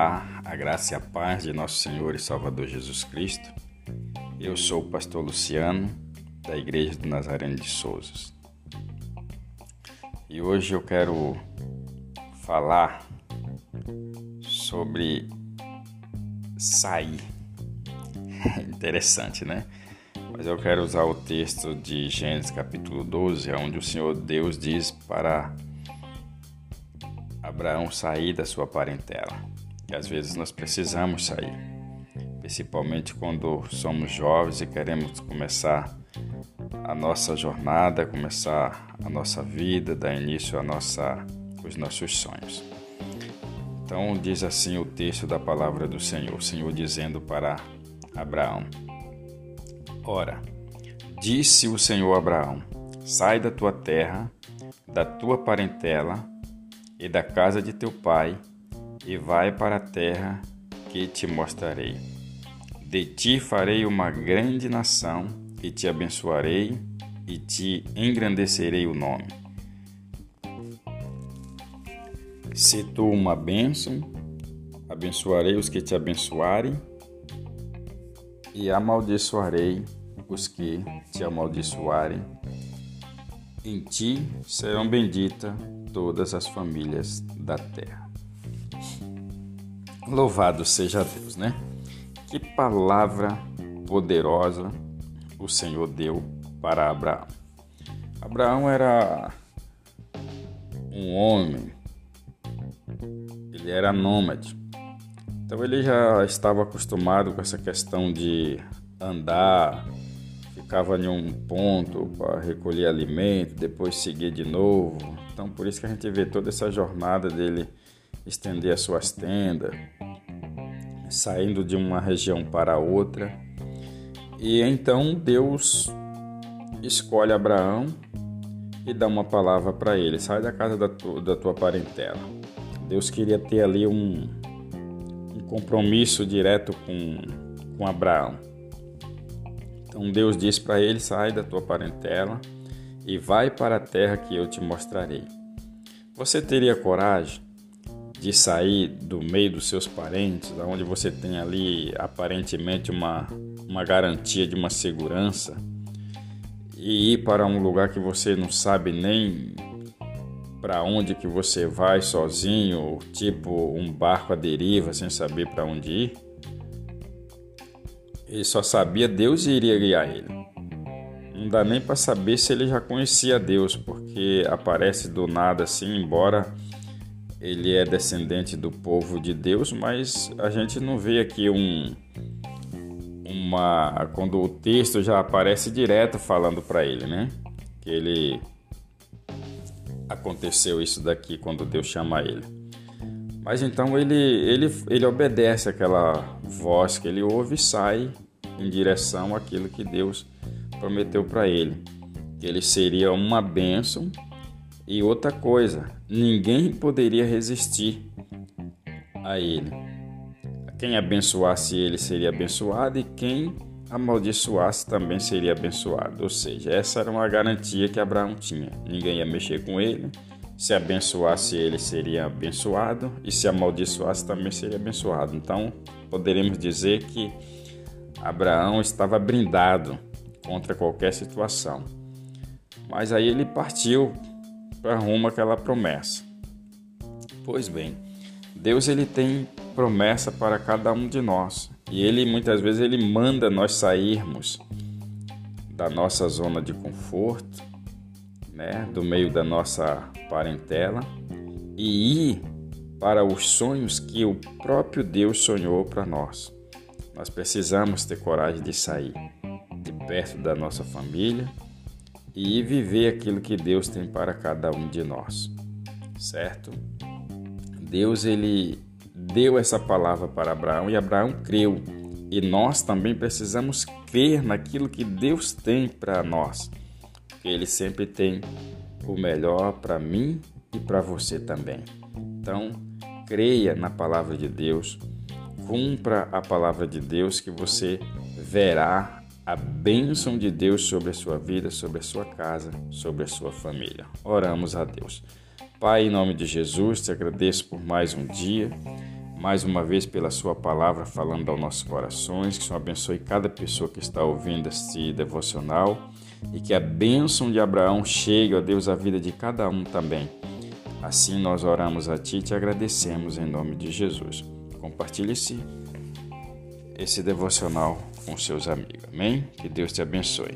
Olá, a graça e a paz de nosso Senhor e Salvador Jesus Cristo. Eu sou o pastor Luciano, da Igreja do Nazareno de Souzas. E hoje eu quero falar sobre sair. Interessante, né? Mas eu quero usar o texto de Gênesis capítulo 12, onde o Senhor Deus diz para Abraão sair da sua parentela. E às vezes nós precisamos sair, principalmente quando somos jovens e queremos começar a nossa jornada, começar a nossa vida, dar início a nossa, os nossos sonhos. Então diz assim o texto da palavra do Senhor, o Senhor dizendo para Abraão: Ora, disse o Senhor a Abraão: Sai da tua terra, da tua parentela e da casa de teu pai, e vai para a terra que te mostrarei. De ti farei uma grande nação, e te abençoarei, e te engrandecerei o nome. Se tu uma bênção, abençoarei os que te abençoarem, e amaldiçoarei os que te amaldiçoarem. Em ti serão benditas todas as famílias da terra. Louvado seja Deus, né? Que palavra poderosa o Senhor deu para Abraão. Abraão era um homem, ele era nômade, então ele já estava acostumado com essa questão de andar, ficava em um ponto para recolher alimento, depois seguir de novo, então, por isso que a gente vê toda essa jornada dele estender as suas tendas, saindo de uma região para outra. E então Deus escolhe Abraão e dá uma palavra para ele: sai da casa da, tu, da tua parentela. Deus queria ter ali um, um compromisso direto com, com Abraão. Então Deus diz para ele: sai da tua parentela e vai para a terra que eu te mostrarei. Você teria coragem de sair do meio dos seus parentes, onde você tem ali aparentemente uma, uma garantia de uma segurança, e ir para um lugar que você não sabe nem para onde que você vai sozinho, tipo um barco à deriva sem saber para onde ir? Ele só sabia Deus iria guiar ele não dá nem para saber se ele já conhecia Deus, porque aparece do nada assim, embora ele é descendente do povo de Deus, mas a gente não vê aqui um uma quando o texto já aparece direto falando para ele, né? Que ele aconteceu isso daqui quando Deus chama ele. Mas então ele ele ele obedece aquela voz que ele ouve e sai em direção àquilo que Deus prometeu para ele que ele seria uma bênção e outra coisa, ninguém poderia resistir a ele. Quem abençoasse ele seria abençoado e quem amaldiçoasse também seria abençoado. Ou seja, essa era uma garantia que Abraão tinha. Ninguém ia mexer com ele. Se abençoasse ele, seria abençoado, e se amaldiçoasse, também seria abençoado. Então, poderemos dizer que Abraão estava brindado contra qualquer situação. Mas aí ele partiu para rumo àquela promessa. Pois bem, Deus ele tem promessa para cada um de nós e ele muitas vezes ele manda nós sairmos da nossa zona de conforto, né, do meio da nossa parentela e ir para os sonhos que o próprio Deus sonhou para nós. Nós precisamos ter coragem de sair perto da nossa família e viver aquilo que Deus tem para cada um de nós. Certo? Deus ele deu essa palavra para Abraão e Abraão creu. E nós também precisamos crer naquilo que Deus tem para nós, porque ele sempre tem o melhor para mim e para você também. Então, creia na palavra de Deus, cumpra a palavra de Deus que você verá a bênção de Deus sobre a sua vida, sobre a sua casa, sobre a sua família. Oramos a Deus. Pai, em nome de Jesus, te agradeço por mais um dia, mais uma vez pela Sua palavra falando aos nossos corações. Que o Senhor abençoe cada pessoa que está ouvindo este devocional e que a bênção de Abraão chegue, ó Deus, à vida de cada um também. Assim nós oramos a Ti e te agradecemos em nome de Jesus. Compartilhe-se esse devocional com seus amigos. Amém? Que Deus te abençoe.